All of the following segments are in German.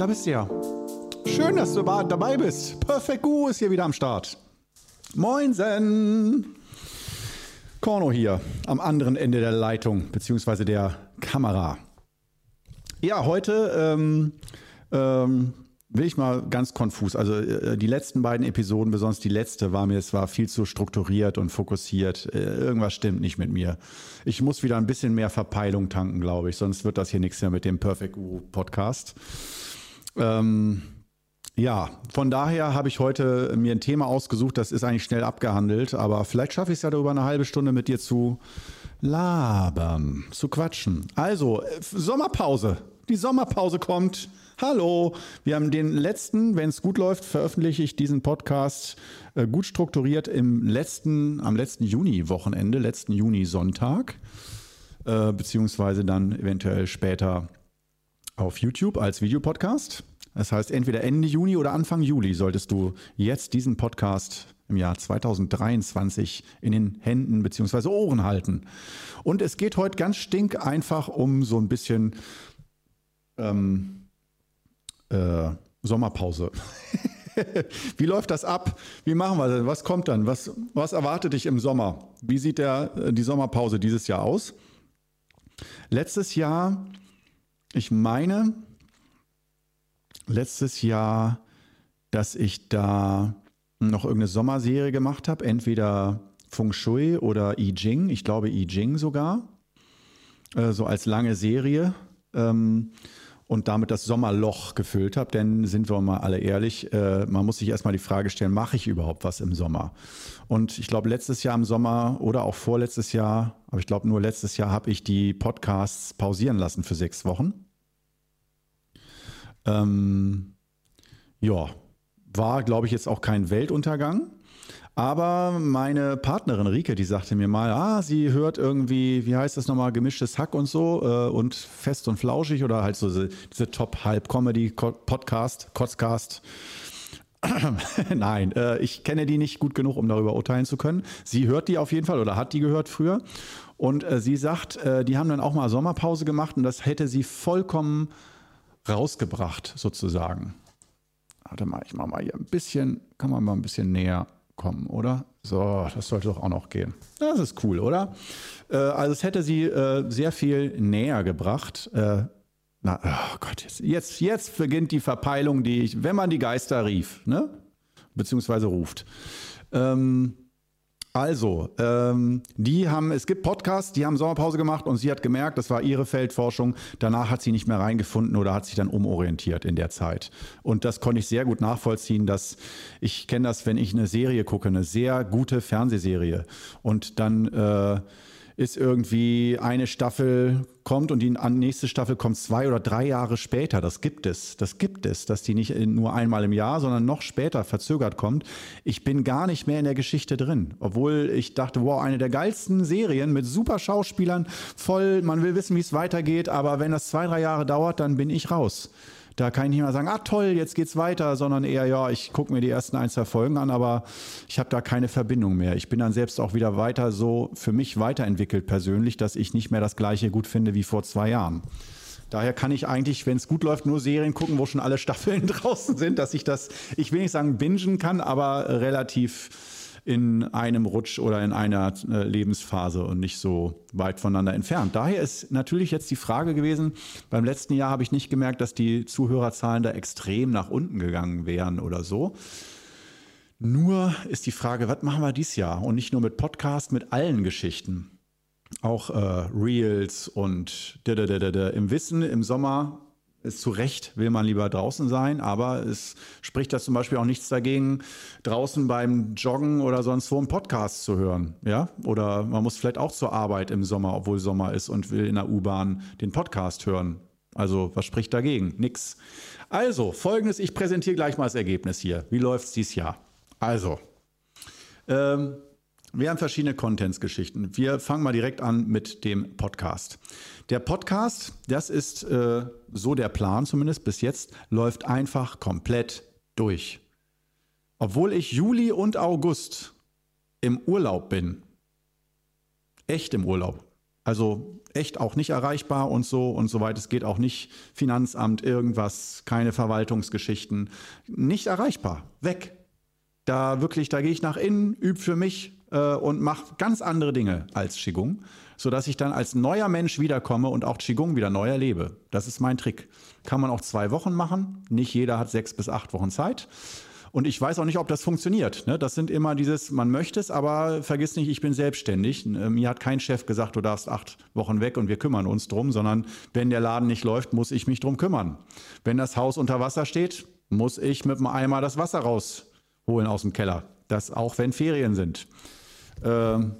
da bist du ja. Schön, dass du dabei bist. Perfect Guru ist hier wieder am Start. Moinsen! Korno hier am anderen Ende der Leitung beziehungsweise der Kamera. Ja, heute ähm, ähm, will ich mal ganz konfus. Also äh, die letzten beiden Episoden, besonders die letzte, war mir, es war viel zu strukturiert und fokussiert. Äh, irgendwas stimmt nicht mit mir. Ich muss wieder ein bisschen mehr Verpeilung tanken, glaube ich, sonst wird das hier nichts mehr mit dem Perfect Guru Podcast. Ähm, ja, von daher habe ich heute mir ein Thema ausgesucht, das ist eigentlich schnell abgehandelt, aber vielleicht schaffe ich es ja darüber eine halbe Stunde mit dir zu labern, zu quatschen. Also, äh, Sommerpause. Die Sommerpause kommt. Hallo, wir haben den letzten, wenn es gut läuft, veröffentliche ich diesen Podcast äh, gut strukturiert im letzten, am letzten Juni-Wochenende, letzten Juni-Sonntag, äh, beziehungsweise dann eventuell später auf YouTube als Videopodcast. Das heißt, entweder Ende Juni oder Anfang Juli solltest du jetzt diesen Podcast im Jahr 2023 in den Händen bzw. Ohren halten. Und es geht heute ganz stink einfach um so ein bisschen ähm, äh, Sommerpause. Wie läuft das ab? Wie machen wir das? Was kommt dann? Was, was erwartet dich im Sommer? Wie sieht der, äh, die Sommerpause dieses Jahr aus? Letztes Jahr, ich meine, letztes Jahr, dass ich da noch irgendeine Sommerserie gemacht habe, entweder Feng Shui oder I Ching, ich glaube I Ching sogar, äh, so als lange Serie. Ähm, und damit das Sommerloch gefüllt habe. Denn sind wir mal alle ehrlich, äh, man muss sich erstmal die Frage stellen, mache ich überhaupt was im Sommer? Und ich glaube, letztes Jahr im Sommer oder auch vorletztes Jahr, aber ich glaube nur letztes Jahr habe ich die Podcasts pausieren lassen für sechs Wochen. Ähm, ja, war, glaube ich, jetzt auch kein Weltuntergang. Aber meine Partnerin Rike, die sagte mir mal, ah, sie hört irgendwie, wie heißt das nochmal, gemischtes Hack und so äh, und fest und flauschig oder halt so diese, diese Top-Halb-Comedy-Podcast, Kotzcast. Nein, äh, ich kenne die nicht gut genug, um darüber urteilen zu können. Sie hört die auf jeden Fall oder hat die gehört früher. Und äh, sie sagt, äh, die haben dann auch mal Sommerpause gemacht und das hätte sie vollkommen rausgebracht, sozusagen. Warte mal, ich mache mal hier ein bisschen, kann man mal ein bisschen näher kommen, oder? So, das sollte doch auch noch gehen. Das ist cool, oder? Äh, also es hätte sie äh, sehr viel näher gebracht. Äh, na, oh Gott, jetzt, jetzt, jetzt beginnt die Verpeilung, die ich, wenn man die Geister rief, ne? Beziehungsweise ruft. Ähm, also, ähm, die haben, es gibt Podcasts, die haben Sommerpause gemacht und sie hat gemerkt, das war ihre Feldforschung. Danach hat sie nicht mehr reingefunden oder hat sich dann umorientiert in der Zeit. Und das konnte ich sehr gut nachvollziehen, dass ich kenne das, wenn ich eine Serie gucke, eine sehr gute Fernsehserie und dann äh, ist irgendwie eine Staffel kommt und die nächste Staffel kommt zwei oder drei Jahre später. Das gibt es. Das gibt es, dass die nicht nur einmal im Jahr, sondern noch später verzögert kommt. Ich bin gar nicht mehr in der Geschichte drin. Obwohl ich dachte, wow, eine der geilsten Serien mit super Schauspielern, voll, man will wissen, wie es weitergeht, aber wenn das zwei, drei Jahre dauert, dann bin ich raus. Da kann ich nicht mal sagen, ah toll, jetzt geht's weiter, sondern eher, ja, ich gucke mir die ersten ein, zwei Folgen an, aber ich habe da keine Verbindung mehr. Ich bin dann selbst auch wieder weiter so für mich weiterentwickelt persönlich, dass ich nicht mehr das gleiche gut finde wie vor zwei Jahren. Daher kann ich eigentlich, wenn es gut läuft, nur Serien gucken, wo schon alle Staffeln draußen sind, dass ich das, ich will nicht sagen bingen kann, aber relativ in einem Rutsch oder in einer äh, Lebensphase und nicht so weit voneinander entfernt. Daher ist natürlich jetzt die Frage gewesen, beim letzten Jahr habe ich nicht gemerkt, dass die Zuhörerzahlen da extrem nach unten gegangen wären oder so. Nur ist die Frage, was machen wir dieses Jahr? Und nicht nur mit Podcast, mit allen Geschichten. Auch äh, Reels und im Wissen, im Sommer ist zu Recht, will man lieber draußen sein, aber es spricht da zum Beispiel auch nichts dagegen, draußen beim Joggen oder sonst wo einen Podcast zu hören. Ja? Oder man muss vielleicht auch zur Arbeit im Sommer, obwohl Sommer ist und will in der U-Bahn den Podcast hören. Also, was spricht dagegen? Nix. Also, folgendes, ich präsentiere gleich mal das Ergebnis hier. Wie läuft es dieses Jahr? Also, ähm, wir haben verschiedene Contents-Geschichten. Wir fangen mal direkt an mit dem Podcast. Der Podcast, das ist äh, so der Plan zumindest bis jetzt, läuft einfach komplett durch. Obwohl ich Juli und August im Urlaub bin, echt im Urlaub, Also echt auch nicht erreichbar und so und soweit es geht auch nicht Finanzamt, irgendwas, keine Verwaltungsgeschichten. Nicht erreichbar. Weg. Da wirklich, da gehe ich nach innen, übe für mich äh, und mache ganz andere Dinge als Qigong, sodass ich dann als neuer Mensch wiederkomme und auch Qigong wieder neu erlebe. Das ist mein Trick. Kann man auch zwei Wochen machen. Nicht jeder hat sechs bis acht Wochen Zeit. Und ich weiß auch nicht, ob das funktioniert. Ne? Das sind immer dieses, man möchte es, aber vergiss nicht, ich bin selbstständig. Äh, mir hat kein Chef gesagt, du darfst acht Wochen weg und wir kümmern uns drum, sondern wenn der Laden nicht läuft, muss ich mich drum kümmern. Wenn das Haus unter Wasser steht, muss ich mit dem Eimer das Wasser rausholen aus dem Keller. Das auch wenn Ferien sind. Ähm,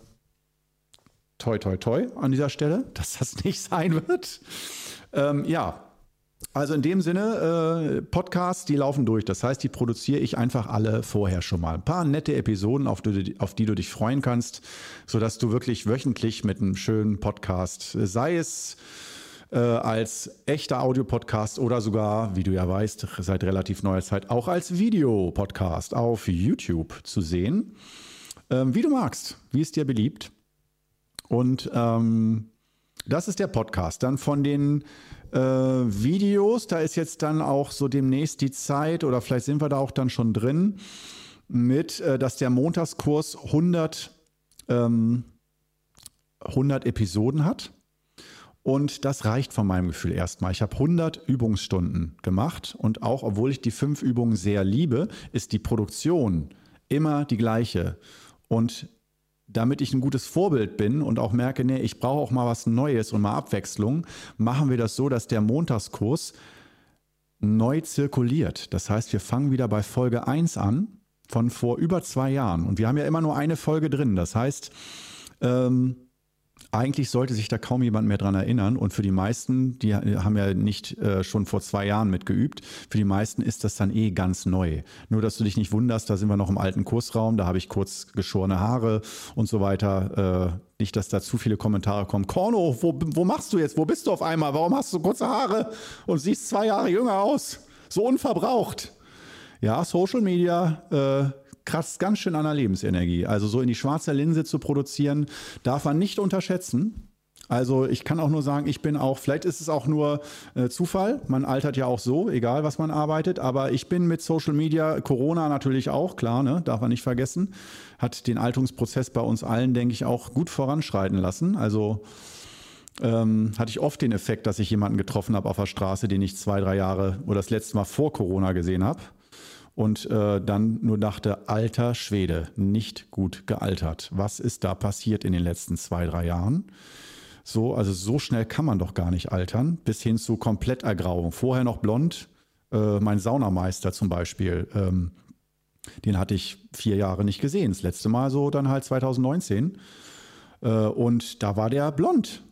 toi, toi, toi an dieser Stelle, dass das nicht sein wird. Ähm, ja, also in dem Sinne, äh, Podcasts, die laufen durch. Das heißt, die produziere ich einfach alle vorher schon mal. Ein paar nette Episoden, auf die, auf die du dich freuen kannst, sodass du wirklich wöchentlich mit einem schönen Podcast, sei es äh, als echter Audiopodcast oder sogar, wie du ja weißt, seit relativ neuer Zeit auch als Videopodcast auf YouTube zu sehen. Ähm, wie du magst, wie es dir beliebt. Und ähm, das ist der Podcast. Dann von den äh, Videos. Da ist jetzt dann auch so demnächst die Zeit, oder vielleicht sind wir da auch dann schon drin, mit, äh, dass der Montagskurs 100, ähm, 100 Episoden hat. Und das reicht von meinem Gefühl erstmal. Ich habe 100 Übungsstunden gemacht und auch obwohl ich die fünf Übungen sehr liebe, ist die Produktion immer die gleiche. Und damit ich ein gutes Vorbild bin und auch merke, nee, ich brauche auch mal was Neues und mal Abwechslung, machen wir das so, dass der Montagskurs neu zirkuliert. Das heißt, wir fangen wieder bei Folge 1 an von vor über zwei Jahren. Und wir haben ja immer nur eine Folge drin. Das heißt, ähm, eigentlich sollte sich da kaum jemand mehr dran erinnern. Und für die meisten, die haben ja nicht äh, schon vor zwei Jahren mitgeübt, für die meisten ist das dann eh ganz neu. Nur, dass du dich nicht wunderst, da sind wir noch im alten Kursraum, da habe ich kurz geschorene Haare und so weiter. Äh, nicht, dass da zu viele Kommentare kommen. Korno, wo, wo machst du jetzt? Wo bist du auf einmal? Warum hast du kurze Haare und siehst zwei Jahre jünger aus? So unverbraucht. Ja, Social Media, äh, kratzt ganz schön an der Lebensenergie. Also so in die schwarze Linse zu produzieren, darf man nicht unterschätzen. Also ich kann auch nur sagen, ich bin auch, vielleicht ist es auch nur äh, Zufall, man altert ja auch so, egal was man arbeitet, aber ich bin mit Social Media, Corona natürlich auch, klar, ne, darf man nicht vergessen, hat den Altungsprozess bei uns allen, denke ich, auch gut voranschreiten lassen. Also ähm, hatte ich oft den Effekt, dass ich jemanden getroffen habe auf der Straße, den ich zwei, drei Jahre oder das letzte Mal vor Corona gesehen habe und äh, dann nur dachte, alter Schwede, nicht gut gealtert. Was ist da passiert in den letzten zwei, drei Jahren? So, also so schnell kann man doch gar nicht altern, bis hin zu Komplettergrauung. Vorher noch blond, äh, mein Saunameister zum Beispiel, ähm, den hatte ich vier Jahre nicht gesehen. Das letzte Mal so dann halt 2019. Äh, und da war der blond.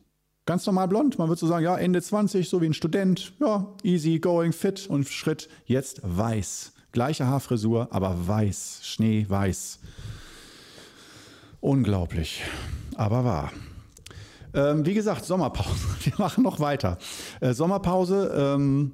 Ganz normal blond. Man würde so sagen, ja, Ende 20, so wie ein Student. Ja, easy going, fit und Schritt. Jetzt weiß. Gleiche Haarfrisur, aber weiß, schneeweiß. Unglaublich, aber wahr. Ähm, wie gesagt, Sommerpause. Wir machen noch weiter. Äh, Sommerpause. Ähm,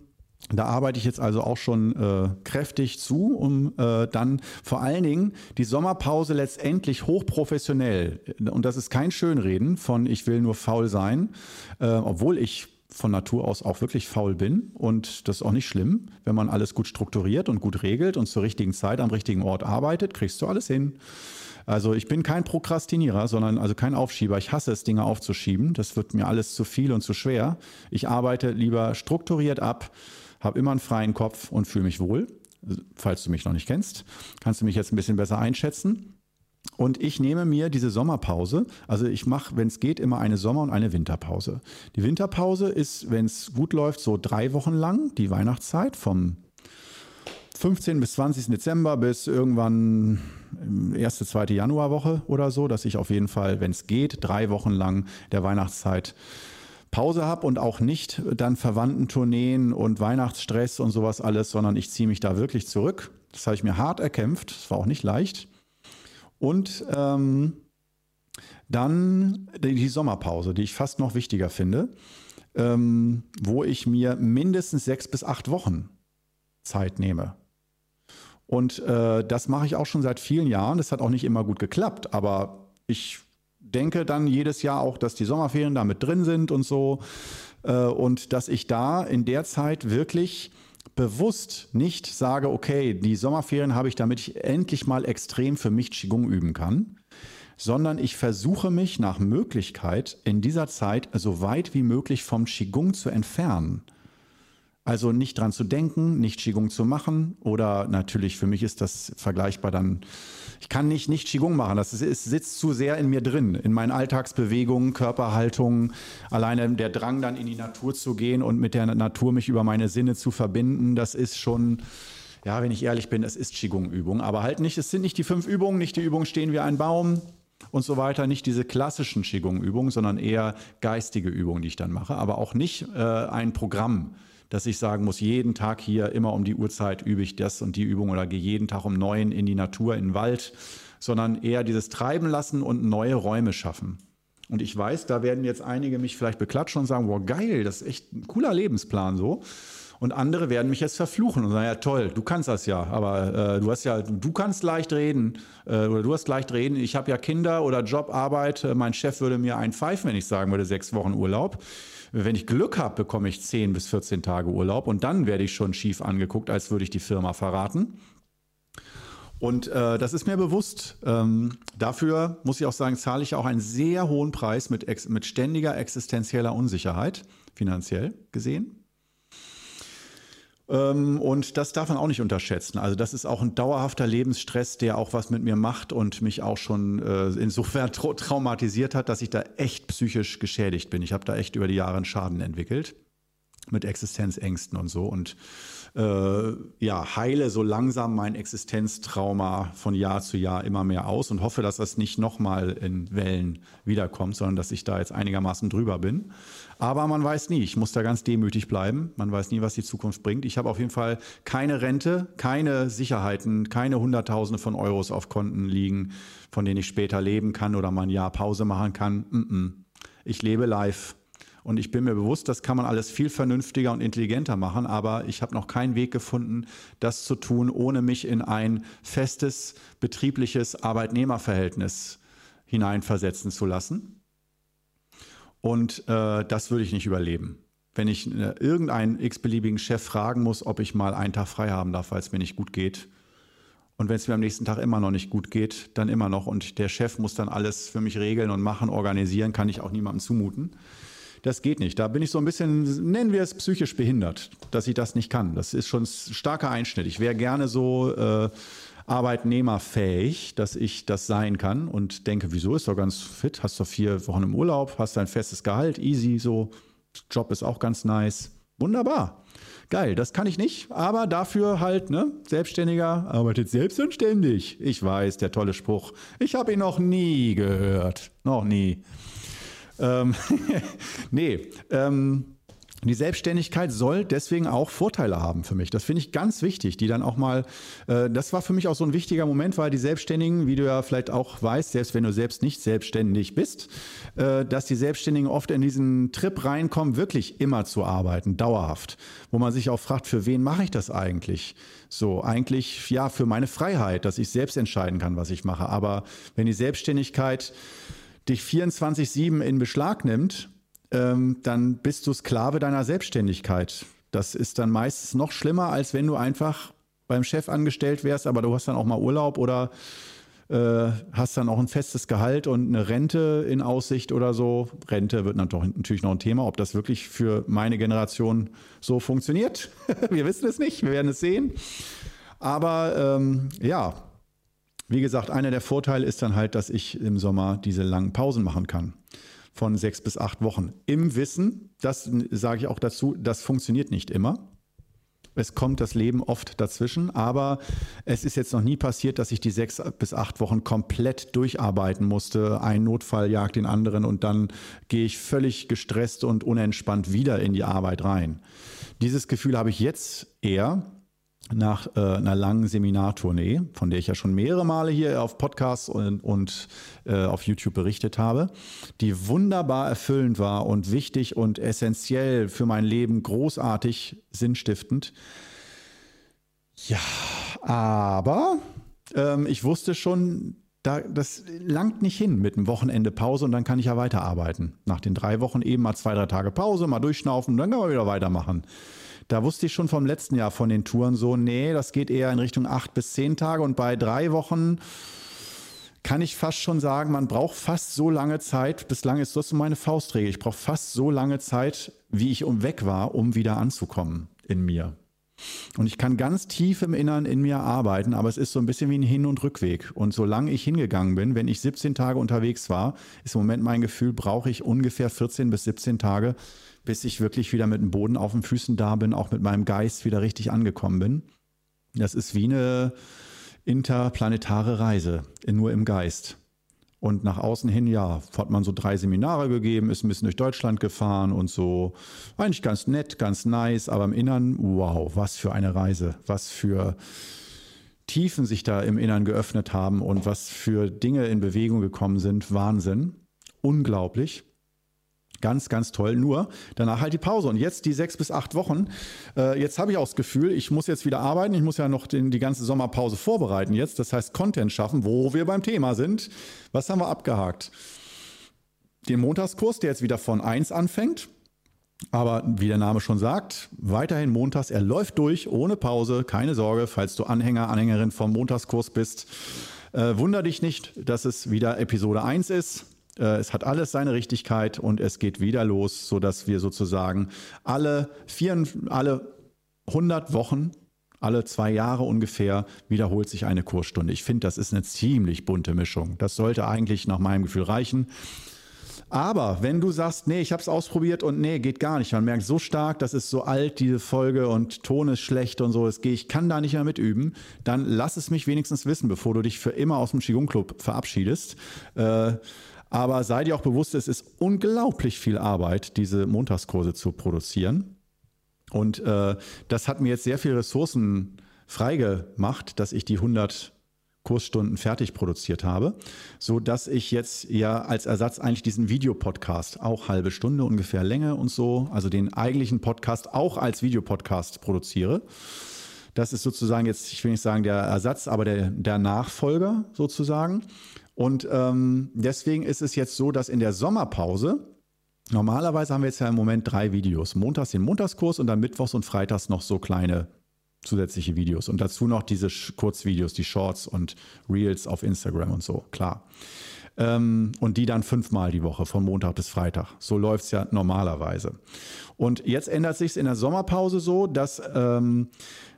da arbeite ich jetzt also auch schon äh, kräftig zu, um äh, dann vor allen Dingen die Sommerpause letztendlich hochprofessionell, und das ist kein Schönreden von ich will nur faul sein, äh, obwohl ich von Natur aus auch wirklich faul bin und das ist auch nicht schlimm. Wenn man alles gut strukturiert und gut regelt und zur richtigen Zeit am richtigen Ort arbeitet, kriegst du alles hin. Also ich bin kein Prokrastinierer, sondern also kein Aufschieber. Ich hasse es, Dinge aufzuschieben. Das wird mir alles zu viel und zu schwer. Ich arbeite lieber strukturiert ab, habe immer einen freien Kopf und fühle mich wohl. Falls du mich noch nicht kennst, kannst du mich jetzt ein bisschen besser einschätzen. Und ich nehme mir diese Sommerpause, also ich mache, wenn es geht, immer eine Sommer- und eine Winterpause. Die Winterpause ist, wenn es gut läuft, so drei Wochen lang, die Weihnachtszeit, vom 15. bis 20. Dezember bis irgendwann erste, zweite Januarwoche oder so, dass ich auf jeden Fall, wenn es geht, drei Wochen lang der Weihnachtszeit Pause habe und auch nicht dann Verwandtentourneen und Weihnachtsstress und sowas alles, sondern ich ziehe mich da wirklich zurück. Das habe ich mir hart erkämpft. Das war auch nicht leicht. Und ähm, dann die Sommerpause, die ich fast noch wichtiger finde, ähm, wo ich mir mindestens sechs bis acht Wochen Zeit nehme. Und äh, das mache ich auch schon seit vielen Jahren. Das hat auch nicht immer gut geklappt, aber ich denke dann jedes Jahr auch, dass die Sommerferien da mit drin sind und so. Äh, und dass ich da in der Zeit wirklich bewusst nicht sage, okay, die Sommerferien habe ich, damit ich endlich mal extrem für mich Qigong üben kann, sondern ich versuche mich nach Möglichkeit in dieser Zeit so weit wie möglich vom Qigong zu entfernen. Also nicht dran zu denken, nicht Qigong zu machen oder natürlich für mich ist das vergleichbar dann ich kann nicht nicht Qigong machen. Das ist, ist, sitzt zu sehr in mir drin, in meinen Alltagsbewegungen, Körperhaltungen, alleine der Drang dann in die Natur zu gehen und mit der Natur mich über meine Sinne zu verbinden. Das ist schon ja, wenn ich ehrlich bin, es ist Qigong-Übung, aber halt nicht, es sind nicht die fünf Übungen, nicht die Übungen stehen wie ein Baum und so weiter, nicht diese klassischen Qigong-Übungen, sondern eher geistige Übungen, die ich dann mache, aber auch nicht äh, ein Programm, dass ich sagen muss, jeden Tag hier immer um die Uhrzeit übe ich das und die Übung oder gehe jeden Tag um neun in die Natur, in den Wald, sondern eher dieses Treiben lassen und neue Räume schaffen. Und ich weiß, da werden jetzt einige mich vielleicht beklatschen und sagen, wow, geil, das ist echt ein cooler Lebensplan so. Und andere werden mich jetzt verfluchen und sagen, ja toll, du kannst das ja, aber äh, du hast ja, du kannst leicht reden äh, oder du hast leicht reden. Ich habe ja Kinder oder Job, Arbeit. Äh, mein Chef würde mir einen pfeifen, wenn ich sagen würde, sechs Wochen Urlaub. Wenn ich Glück habe, bekomme ich 10 bis 14 Tage Urlaub und dann werde ich schon schief angeguckt, als würde ich die Firma verraten. Und äh, das ist mir bewusst. Ähm, dafür muss ich auch sagen, zahle ich auch einen sehr hohen Preis mit, mit ständiger existenzieller Unsicherheit, finanziell gesehen. Ähm, und das darf man auch nicht unterschätzen. Also das ist auch ein dauerhafter Lebensstress, der auch was mit mir macht und mich auch schon äh, insofern tra traumatisiert hat, dass ich da echt psychisch geschädigt bin. Ich habe da echt über die Jahre einen Schaden entwickelt mit Existenzängsten und so und äh, ja, heile so langsam mein Existenztrauma von Jahr zu Jahr immer mehr aus und hoffe, dass das nicht nochmal in Wellen wiederkommt, sondern dass ich da jetzt einigermaßen drüber bin. Aber man weiß nie, ich muss da ganz demütig bleiben. Man weiß nie, was die Zukunft bringt. Ich habe auf jeden Fall keine Rente, keine Sicherheiten, keine Hunderttausende von Euros auf Konten liegen, von denen ich später leben kann oder mal ein Jahr Pause machen kann. Ich lebe live. Und ich bin mir bewusst, das kann man alles viel vernünftiger und intelligenter machen, aber ich habe noch keinen Weg gefunden, das zu tun, ohne mich in ein festes betriebliches Arbeitnehmerverhältnis hineinversetzen zu lassen. Und äh, das würde ich nicht überleben. Wenn ich äh, irgendeinen x-beliebigen Chef fragen muss, ob ich mal einen Tag frei haben darf, weil es mir nicht gut geht. Und wenn es mir am nächsten Tag immer noch nicht gut geht, dann immer noch. Und der Chef muss dann alles für mich regeln und machen, organisieren, kann ich auch niemandem zumuten. Das geht nicht. Da bin ich so ein bisschen, nennen wir es psychisch behindert, dass ich das nicht kann. Das ist schon ein starker Einschnitt. Ich wäre gerne so äh, arbeitnehmerfähig, dass ich das sein kann und denke, wieso ist doch ganz fit, hast doch vier Wochen im Urlaub, hast dein festes Gehalt, easy, so, Job ist auch ganz nice. Wunderbar. Geil, das kann ich nicht, aber dafür halt, ne, Selbstständiger arbeitet selbst und ständig. Ich weiß, der tolle Spruch. Ich habe ihn noch nie gehört. Noch nie. Ähm, nee, ähm, die Selbstständigkeit soll deswegen auch Vorteile haben für mich. Das finde ich ganz wichtig, die dann auch mal, äh, das war für mich auch so ein wichtiger Moment, weil die Selbstständigen, wie du ja vielleicht auch weißt, selbst wenn du selbst nicht selbstständig bist, äh, dass die Selbstständigen oft in diesen Trip reinkommen, wirklich immer zu arbeiten, dauerhaft, wo man sich auch fragt, für wen mache ich das eigentlich? So, eigentlich ja für meine Freiheit, dass ich selbst entscheiden kann, was ich mache. Aber wenn die Selbstständigkeit dich 24-7 in Beschlag nimmt, ähm, dann bist du Sklave deiner Selbstständigkeit. Das ist dann meistens noch schlimmer, als wenn du einfach beim Chef angestellt wärst, aber du hast dann auch mal Urlaub oder äh, hast dann auch ein festes Gehalt und eine Rente in Aussicht oder so. Rente wird natürlich noch ein Thema, ob das wirklich für meine Generation so funktioniert. wir wissen es nicht, wir werden es sehen. Aber ähm, ja, wie gesagt, einer der Vorteile ist dann halt, dass ich im Sommer diese langen Pausen machen kann von sechs bis acht Wochen. Im Wissen, das sage ich auch dazu, das funktioniert nicht immer. Es kommt das Leben oft dazwischen, aber es ist jetzt noch nie passiert, dass ich die sechs bis acht Wochen komplett durcharbeiten musste. Ein Notfall jagt den anderen und dann gehe ich völlig gestresst und unentspannt wieder in die Arbeit rein. Dieses Gefühl habe ich jetzt eher, nach äh, einer langen Seminartournee, von der ich ja schon mehrere Male hier auf Podcasts und, und äh, auf YouTube berichtet habe, die wunderbar erfüllend war und wichtig und essentiell für mein Leben, großartig, sinnstiftend. Ja, aber ähm, ich wusste schon, da, das langt nicht hin mit einem Wochenende Pause und dann kann ich ja weiterarbeiten. Nach den drei Wochen eben mal zwei, drei Tage Pause, mal durchschnaufen und dann kann man wieder weitermachen. Da wusste ich schon vom letzten Jahr von den Touren so, nee, das geht eher in Richtung acht bis zehn Tage und bei drei Wochen kann ich fast schon sagen, man braucht fast so lange Zeit, bislang ist das meine Faustregel, ich brauche fast so lange Zeit, wie ich um weg war, um wieder anzukommen in mir. Und ich kann ganz tief im Innern in mir arbeiten, aber es ist so ein bisschen wie ein Hin- und Rückweg. Und solange ich hingegangen bin, wenn ich 17 Tage unterwegs war, ist im Moment mein Gefühl, brauche ich ungefähr 14 bis 17 Tage, bis ich wirklich wieder mit dem Boden auf den Füßen da bin, auch mit meinem Geist wieder richtig angekommen bin. Das ist wie eine interplanetare Reise, nur im Geist. Und nach außen hin, ja, hat man so drei Seminare gegeben, ist ein bisschen durch Deutschland gefahren und so. Eigentlich ganz nett, ganz nice, aber im Innern, wow, was für eine Reise, was für Tiefen sich da im Innern geöffnet haben und was für Dinge in Bewegung gekommen sind. Wahnsinn. Unglaublich. Ganz, ganz toll. Nur danach halt die Pause. Und jetzt die sechs bis acht Wochen. Äh, jetzt habe ich auch das Gefühl, ich muss jetzt wieder arbeiten. Ich muss ja noch den, die ganze Sommerpause vorbereiten jetzt. Das heißt, Content schaffen, wo wir beim Thema sind. Was haben wir abgehakt? Den Montagskurs, der jetzt wieder von 1 anfängt. Aber wie der Name schon sagt, weiterhin montags. Er läuft durch, ohne Pause. Keine Sorge, falls du Anhänger, Anhängerin vom Montagskurs bist. Äh, wunder dich nicht, dass es wieder Episode 1 ist. Äh, es hat alles seine Richtigkeit und es geht wieder los, sodass wir sozusagen alle, vier, alle 100 Wochen, alle zwei Jahre ungefähr wiederholt sich eine Kursstunde. Ich finde, das ist eine ziemlich bunte Mischung. Das sollte eigentlich nach meinem Gefühl reichen. Aber wenn du sagst, nee, ich habe es ausprobiert und nee, geht gar nicht, man merkt so stark, das ist so alt, diese Folge und Ton ist schlecht und so, es geht, ich kann da nicht mehr mit üben, dann lass es mich wenigstens wissen, bevor du dich für immer aus dem Qigong Club verabschiedest. Äh, aber sei dir auch bewusst, es ist unglaublich viel Arbeit, diese Montagskurse zu produzieren. Und äh, das hat mir jetzt sehr viele Ressourcen freigemacht, dass ich die 100 Kursstunden fertig produziert habe, so dass ich jetzt ja als Ersatz eigentlich diesen Videopodcast auch halbe Stunde ungefähr Länge und so, also den eigentlichen Podcast auch als Videopodcast produziere. Das ist sozusagen jetzt, ich will nicht sagen der Ersatz, aber der, der Nachfolger sozusagen. Und ähm, deswegen ist es jetzt so, dass in der Sommerpause, normalerweise haben wir jetzt ja im Moment drei Videos. Montags den Montagskurs und dann Mittwochs und Freitags noch so kleine zusätzliche Videos. Und dazu noch diese Kurzvideos, die Shorts und Reels auf Instagram und so, klar. Ähm, und die dann fünfmal die Woche, von Montag bis Freitag. So läuft es ja normalerweise. Und jetzt ändert sich es in der Sommerpause so, dass ähm,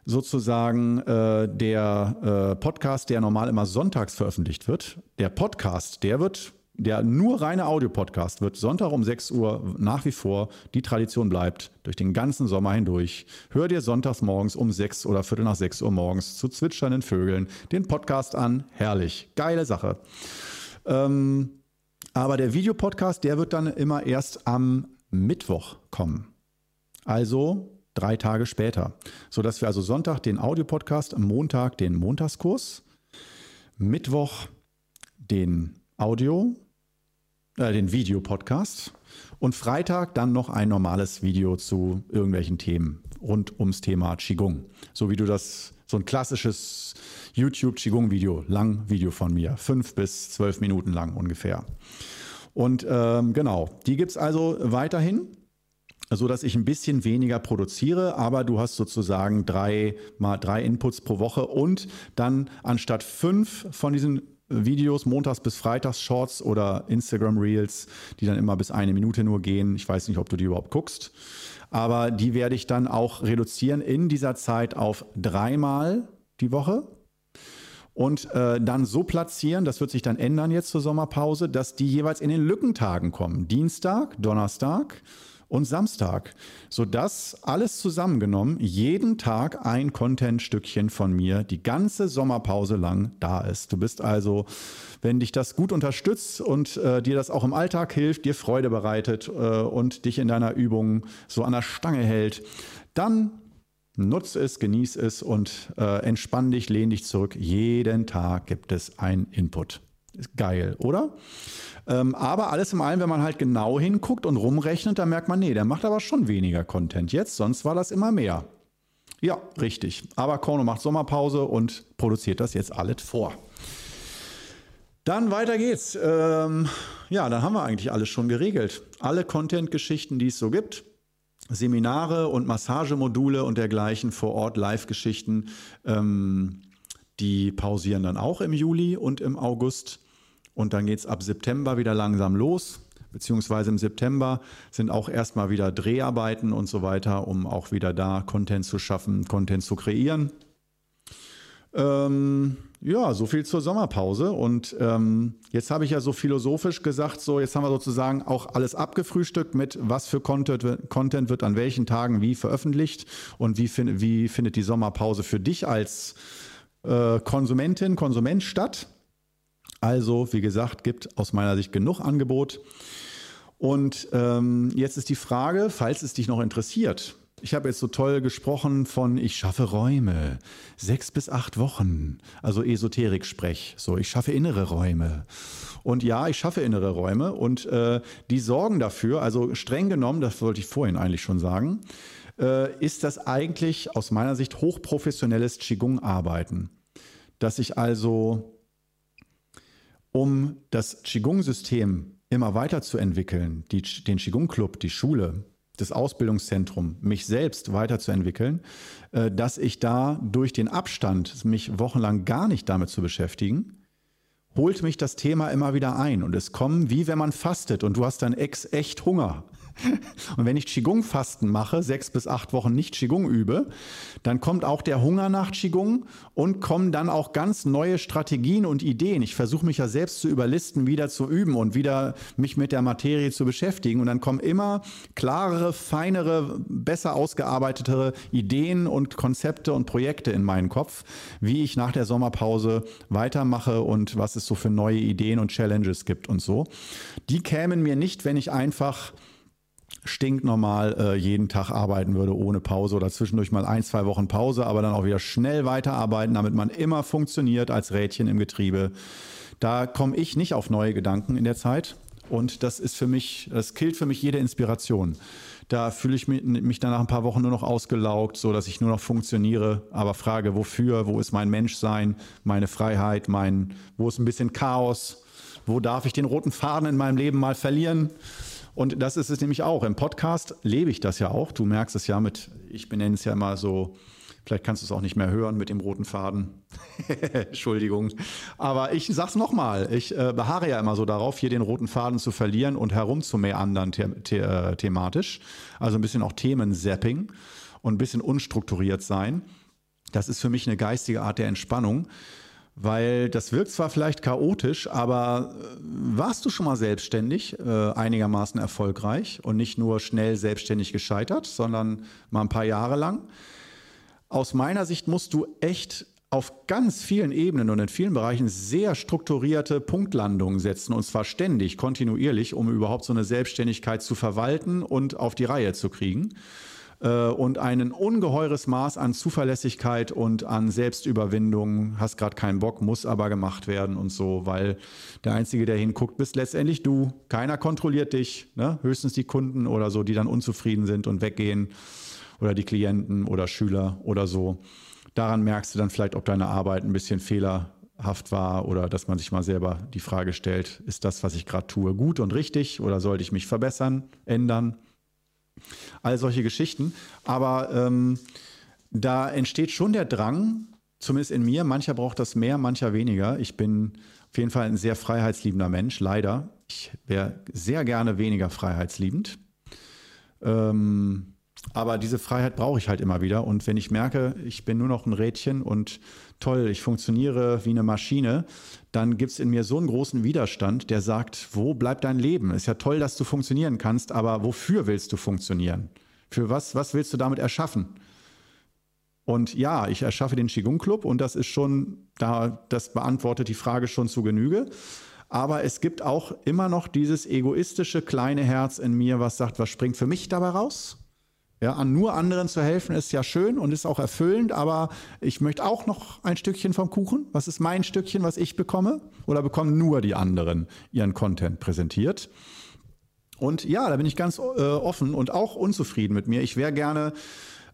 sozusagen äh, der äh, Podcast, der normal immer sonntags veröffentlicht wird, der Podcast, der wird der nur reine Audio-Podcast wird Sonntag um 6 Uhr nach wie vor, die Tradition bleibt, durch den ganzen Sommer hindurch. Hör dir sonntags morgens um 6 oder Viertel nach 6 Uhr morgens zu zwitschernden Vögeln den Podcast an. Herrlich. Geile Sache. Ähm, aber der Videopodcast, der wird dann immer erst am Mittwoch kommen. Also drei Tage später. Sodass wir also Sonntag den Audiopodcast, Montag den Montagskurs, Mittwoch den Audio, äh, den Videopodcast und Freitag dann noch ein normales Video zu irgendwelchen Themen rund ums Thema Qigong. So wie du das, so ein klassisches YouTube Qigong-Video, lang Video von mir, fünf bis zwölf Minuten lang ungefähr. Und ähm, genau, die gibt es also weiterhin so dass ich ein bisschen weniger produziere, aber du hast sozusagen drei mal drei Inputs pro Woche und dann anstatt fünf von diesen Videos montags bis freitags Shorts oder Instagram Reels, die dann immer bis eine Minute nur gehen. Ich weiß nicht, ob du die überhaupt guckst, aber die werde ich dann auch reduzieren in dieser Zeit auf dreimal die Woche und äh, dann so platzieren, das wird sich dann ändern jetzt zur Sommerpause, dass die jeweils in den Lückentagen kommen. Dienstag, Donnerstag, und Samstag, sodass alles zusammengenommen jeden Tag ein Content-Stückchen von mir die ganze Sommerpause lang da ist. Du bist also, wenn dich das gut unterstützt und äh, dir das auch im Alltag hilft, dir Freude bereitet äh, und dich in deiner Übung so an der Stange hält, dann Nutz es, genieß es und äh, entspann dich, lehn dich zurück. Jeden Tag gibt es ein Input. Ist geil, oder? Ähm, aber alles in allem, wenn man halt genau hinguckt und rumrechnet, dann merkt man, nee, der macht aber schon weniger Content jetzt, sonst war das immer mehr. Ja, richtig. Aber Kono macht Sommerpause und produziert das jetzt alles vor. Dann weiter geht's. Ähm, ja, dann haben wir eigentlich alles schon geregelt. Alle Content-Geschichten, die es so gibt. Seminare und Massagemodule und dergleichen vor Ort, Live-Geschichten, ähm, die pausieren dann auch im Juli und im August. Und dann geht es ab September wieder langsam los. Beziehungsweise im September sind auch erstmal wieder Dreharbeiten und so weiter, um auch wieder da Content zu schaffen, Content zu kreieren. Ähm, ja, so viel zur Sommerpause. Und ähm, jetzt habe ich ja so philosophisch gesagt, so jetzt haben wir sozusagen auch alles abgefrühstückt mit, was für Content, Content wird an welchen Tagen wie veröffentlicht und wie, find, wie findet die Sommerpause für dich als äh, Konsumentin, Konsument statt. Also, wie gesagt, gibt aus meiner Sicht genug Angebot. Und ähm, jetzt ist die Frage, falls es dich noch interessiert, ich habe jetzt so toll gesprochen von ich schaffe Räume, sechs bis acht Wochen, also Esoterik-Sprech, so ich schaffe innere Räume. Und ja, ich schaffe innere Räume und äh, die sorgen dafür, also streng genommen, das wollte ich vorhin eigentlich schon sagen, äh, ist das eigentlich aus meiner Sicht hochprofessionelles Qigong-Arbeiten. Dass ich also, um das Qigong-System immer weiterzuentwickeln, die, den Qigong-Club, die Schule, das Ausbildungszentrum, mich selbst weiterzuentwickeln, äh, dass ich da durch den Abstand, mich wochenlang gar nicht damit zu beschäftigen, holt mich das Thema immer wieder ein. Und es kommen, wie wenn man fastet und du hast dann ex echt Hunger. Und wenn ich Qigong-Fasten mache, sechs bis acht Wochen nicht Qigong übe, dann kommt auch der Hunger nach Qigong und kommen dann auch ganz neue Strategien und Ideen. Ich versuche mich ja selbst zu überlisten, wieder zu üben und wieder mich mit der Materie zu beschäftigen. Und dann kommen immer klarere, feinere, besser ausgearbeitetere Ideen und Konzepte und Projekte in meinen Kopf, wie ich nach der Sommerpause weitermache und was es so für neue Ideen und Challenges gibt und so. Die kämen mir nicht, wenn ich einfach stinknormal äh, jeden Tag arbeiten würde ohne Pause oder zwischendurch mal ein, zwei Wochen Pause, aber dann auch wieder schnell weiterarbeiten, damit man immer funktioniert als Rädchen im Getriebe. Da komme ich nicht auf neue Gedanken in der Zeit und das ist für mich, das killt für mich jede Inspiration. Da fühle ich mich, dann nach ein paar Wochen nur noch ausgelaugt, so dass ich nur noch funktioniere, aber frage, wofür, wo ist mein Menschsein, meine Freiheit, mein, wo ist ein bisschen Chaos, wo darf ich den roten Faden in meinem Leben mal verlieren? Und das ist es nämlich auch. Im Podcast lebe ich das ja auch. Du merkst es ja mit, ich benenne es ja immer so, vielleicht kannst du es auch nicht mehr hören mit dem roten Faden. Entschuldigung. Aber ich sag's nochmal, ich äh, beharre ja immer so darauf, hier den roten Faden zu verlieren und herumzumeandern the the äh, thematisch. Also ein bisschen auch Themenzapping und ein bisschen unstrukturiert sein. Das ist für mich eine geistige Art der Entspannung. Weil das wirkt zwar vielleicht chaotisch, aber äh, warst du schon mal selbstständig, äh, einigermaßen erfolgreich und nicht nur schnell selbstständig gescheitert, sondern mal ein paar Jahre lang? Aus meiner Sicht musst du echt auf ganz vielen Ebenen und in vielen Bereichen sehr strukturierte Punktlandungen setzen und zwar ständig, kontinuierlich, um überhaupt so eine Selbstständigkeit zu verwalten und auf die Reihe zu kriegen. Äh, und ein ungeheures Maß an Zuverlässigkeit und an Selbstüberwindung. Hast gerade keinen Bock, muss aber gemacht werden und so, weil der Einzige, der hinguckt, bist letztendlich du. Keiner kontrolliert dich, ne? höchstens die Kunden oder so, die dann unzufrieden sind und weggehen oder die Klienten oder Schüler oder so. Daran merkst du dann vielleicht, ob deine Arbeit ein bisschen fehlerhaft war oder dass man sich mal selber die Frage stellt, ist das, was ich gerade tue, gut und richtig oder sollte ich mich verbessern, ändern? All solche Geschichten. Aber ähm, da entsteht schon der Drang, zumindest in mir, mancher braucht das mehr, mancher weniger. Ich bin auf jeden Fall ein sehr freiheitsliebender Mensch, leider. Ich wäre sehr gerne weniger freiheitsliebend. Ähm, aber diese Freiheit brauche ich halt immer wieder. Und wenn ich merke, ich bin nur noch ein Rädchen und toll, ich funktioniere wie eine Maschine, dann gibt es in mir so einen großen Widerstand, der sagt, wo bleibt dein Leben? Ist ja toll, dass du funktionieren kannst, aber wofür willst du funktionieren? Für was, was willst du damit erschaffen? Und ja, ich erschaffe den Qigong Club und das ist schon, da, das beantwortet die Frage schon zu Genüge. Aber es gibt auch immer noch dieses egoistische kleine Herz in mir, was sagt, was springt für mich dabei raus? Ja, an nur anderen zu helfen ist ja schön und ist auch erfüllend, aber ich möchte auch noch ein Stückchen vom Kuchen. Was ist mein Stückchen, was ich bekomme? Oder bekommen nur die anderen ihren Content präsentiert? Und ja, da bin ich ganz äh, offen und auch unzufrieden mit mir. Ich wäre gerne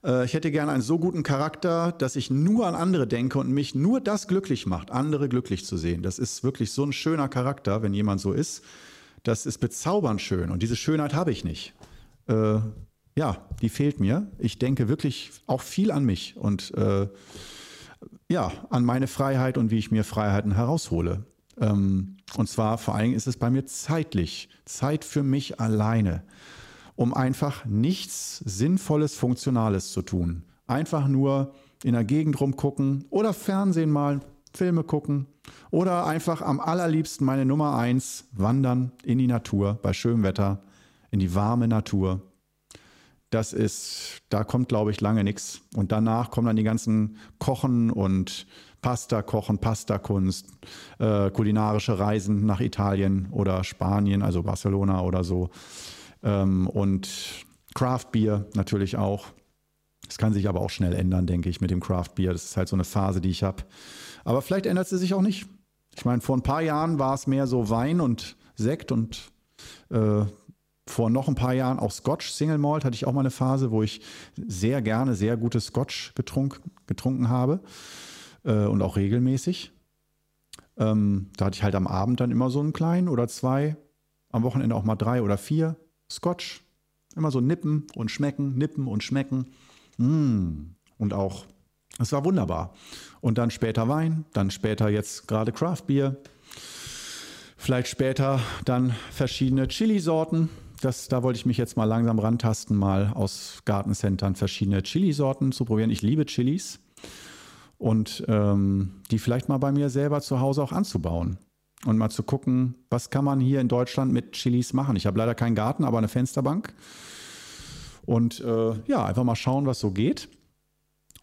Äh, ich hätte gerne einen so guten Charakter, dass ich nur an andere denke und mich nur das glücklich macht, andere glücklich zu sehen. Das ist wirklich so ein schöner Charakter, wenn jemand so ist. Das ist bezaubernd schön und diese Schönheit habe ich nicht. Äh, ja, die fehlt mir. Ich denke wirklich auch viel an mich und äh, ja, an meine Freiheit und wie ich mir Freiheiten heraushole. Ähm, und zwar vor allen Dingen ist es bei mir zeitlich, Zeit für mich alleine, um einfach nichts Sinnvolles, Funktionales zu tun. Einfach nur in der Gegend rumgucken oder Fernsehen mal, Filme gucken oder einfach am allerliebsten meine Nummer eins wandern in die Natur bei schönem Wetter, in die warme Natur. Das ist, da kommt glaube ich lange nichts. Und danach kommen dann die ganzen Kochen und Pasta kochen, Pasta-Kunst, äh, kulinarische Reisen nach Italien oder Spanien, also Barcelona oder so. Ähm, und Craft Beer natürlich auch. Das kann sich aber auch schnell ändern, denke ich, mit dem Craft Beer. Das ist halt so eine Phase, die ich habe. Aber vielleicht ändert sie sich auch nicht. Ich meine, vor ein paar Jahren war es mehr so Wein und Sekt und äh, vor noch ein paar Jahren auch Scotch Single Malt hatte ich auch mal eine Phase, wo ich sehr gerne sehr gutes Scotch getrunk, getrunken habe äh, und auch regelmäßig. Ähm, da hatte ich halt am Abend dann immer so einen kleinen oder zwei, am Wochenende auch mal drei oder vier Scotch. Immer so nippen und schmecken, nippen und schmecken. Mm. Und auch, es war wunderbar. Und dann später Wein, dann später jetzt gerade Craft Beer. Vielleicht später dann verschiedene Chili-Sorten. Das, da wollte ich mich jetzt mal langsam rantasten, mal aus Gartencentern verschiedene Chili-Sorten zu probieren. Ich liebe Chilis und ähm, die vielleicht mal bei mir selber zu Hause auch anzubauen und mal zu gucken, was kann man hier in Deutschland mit Chilis machen. Ich habe leider keinen Garten, aber eine Fensterbank. Und äh, ja, einfach mal schauen, was so geht.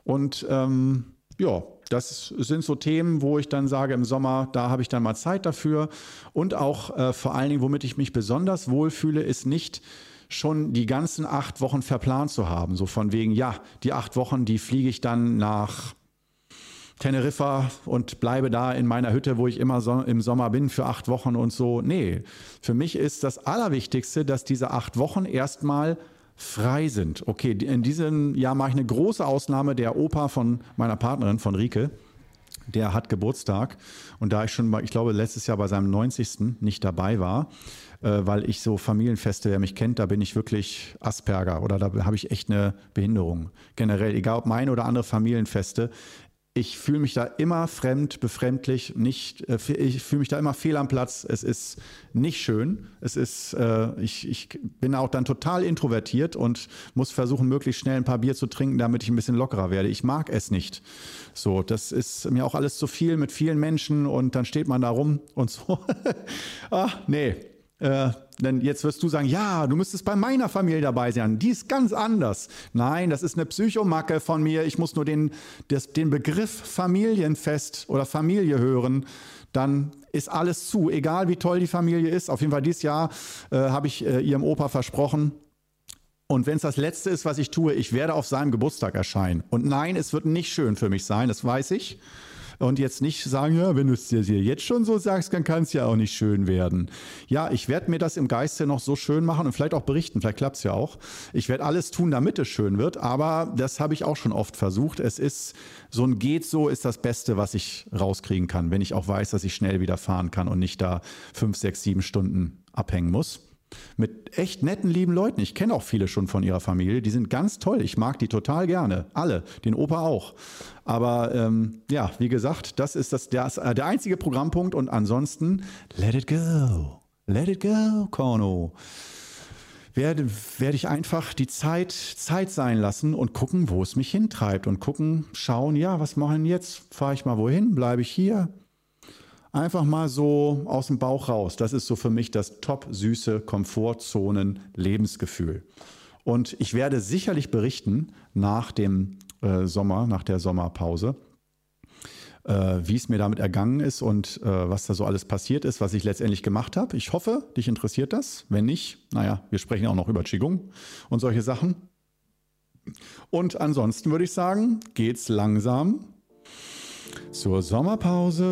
Und ähm, ja, das sind so Themen, wo ich dann sage, im Sommer, da habe ich dann mal Zeit dafür. Und auch äh, vor allen Dingen, womit ich mich besonders wohlfühle, ist nicht schon die ganzen acht Wochen verplant zu haben. So von wegen, ja, die acht Wochen, die fliege ich dann nach Teneriffa und bleibe da in meiner Hütte, wo ich immer so im Sommer bin, für acht Wochen und so. Nee, für mich ist das Allerwichtigste, dass diese acht Wochen erstmal frei sind. Okay, in diesem Jahr mache ich eine große Ausnahme. Der Opa von meiner Partnerin, von Rike, der hat Geburtstag. Und da ich schon, ich glaube, letztes Jahr bei seinem 90. nicht dabei war, äh, weil ich so Familienfeste, wer mich kennt, da bin ich wirklich Asperger oder da habe ich echt eine Behinderung. Generell, egal ob meine oder andere Familienfeste, ich fühle mich da immer fremd, befremdlich, nicht, äh, ich fühle mich da immer fehl am Platz. Es ist nicht schön. Es ist, äh, ich, ich bin auch dann total introvertiert und muss versuchen, möglichst schnell ein paar Bier zu trinken, damit ich ein bisschen lockerer werde. Ich mag es nicht. So, das ist mir auch alles zu viel mit vielen Menschen und dann steht man da rum und so. Ach, nee, äh, denn jetzt wirst du sagen, ja, du müsstest bei meiner Familie dabei sein. Die ist ganz anders. Nein, das ist eine Psychomacke von mir. Ich muss nur den, das, den Begriff Familienfest oder Familie hören. Dann ist alles zu, egal wie toll die Familie ist. Auf jeden Fall dieses Jahr äh, habe ich äh, ihrem Opa versprochen, und wenn es das Letzte ist, was ich tue, ich werde auf seinem Geburtstag erscheinen. Und nein, es wird nicht schön für mich sein, das weiß ich und jetzt nicht sagen, ja, wenn du es dir jetzt schon so sagst, dann kann es ja auch nicht schön werden. Ja, ich werde mir das im Geiste noch so schön machen und vielleicht auch berichten, vielleicht klappt es ja auch. Ich werde alles tun, damit es schön wird, aber das habe ich auch schon oft versucht. Es ist so ein geht so ist das Beste, was ich rauskriegen kann, wenn ich auch weiß, dass ich schnell wieder fahren kann und nicht da fünf, sechs, sieben Stunden abhängen muss. Mit echt netten, lieben Leuten. Ich kenne auch viele schon von ihrer Familie. Die sind ganz toll. Ich mag die total gerne. Alle. Den Opa auch. Aber ähm, ja, wie gesagt, das ist das, der, äh, der einzige Programmpunkt. Und ansonsten, let it go. Let it go, Korno. Werde, werde ich einfach die Zeit Zeit sein lassen und gucken, wo es mich hintreibt. Und gucken, schauen, ja, was machen jetzt? Fahre ich mal wohin? Bleibe ich hier? Einfach mal so aus dem Bauch raus. Das ist so für mich das top süße Komfortzonen-Lebensgefühl. Und ich werde sicherlich berichten nach dem äh, Sommer, nach der Sommerpause, äh, wie es mir damit ergangen ist und äh, was da so alles passiert ist, was ich letztendlich gemacht habe. Ich hoffe, dich interessiert das. Wenn nicht, naja, wir sprechen auch noch über Qigong und solche Sachen. Und ansonsten würde ich sagen, geht's langsam zur Sommerpause.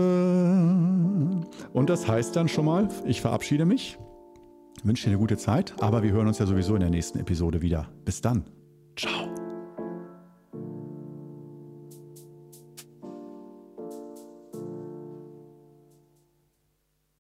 Und das heißt dann schon mal, ich verabschiede mich, wünsche dir eine gute Zeit, aber wir hören uns ja sowieso in der nächsten Episode wieder. Bis dann.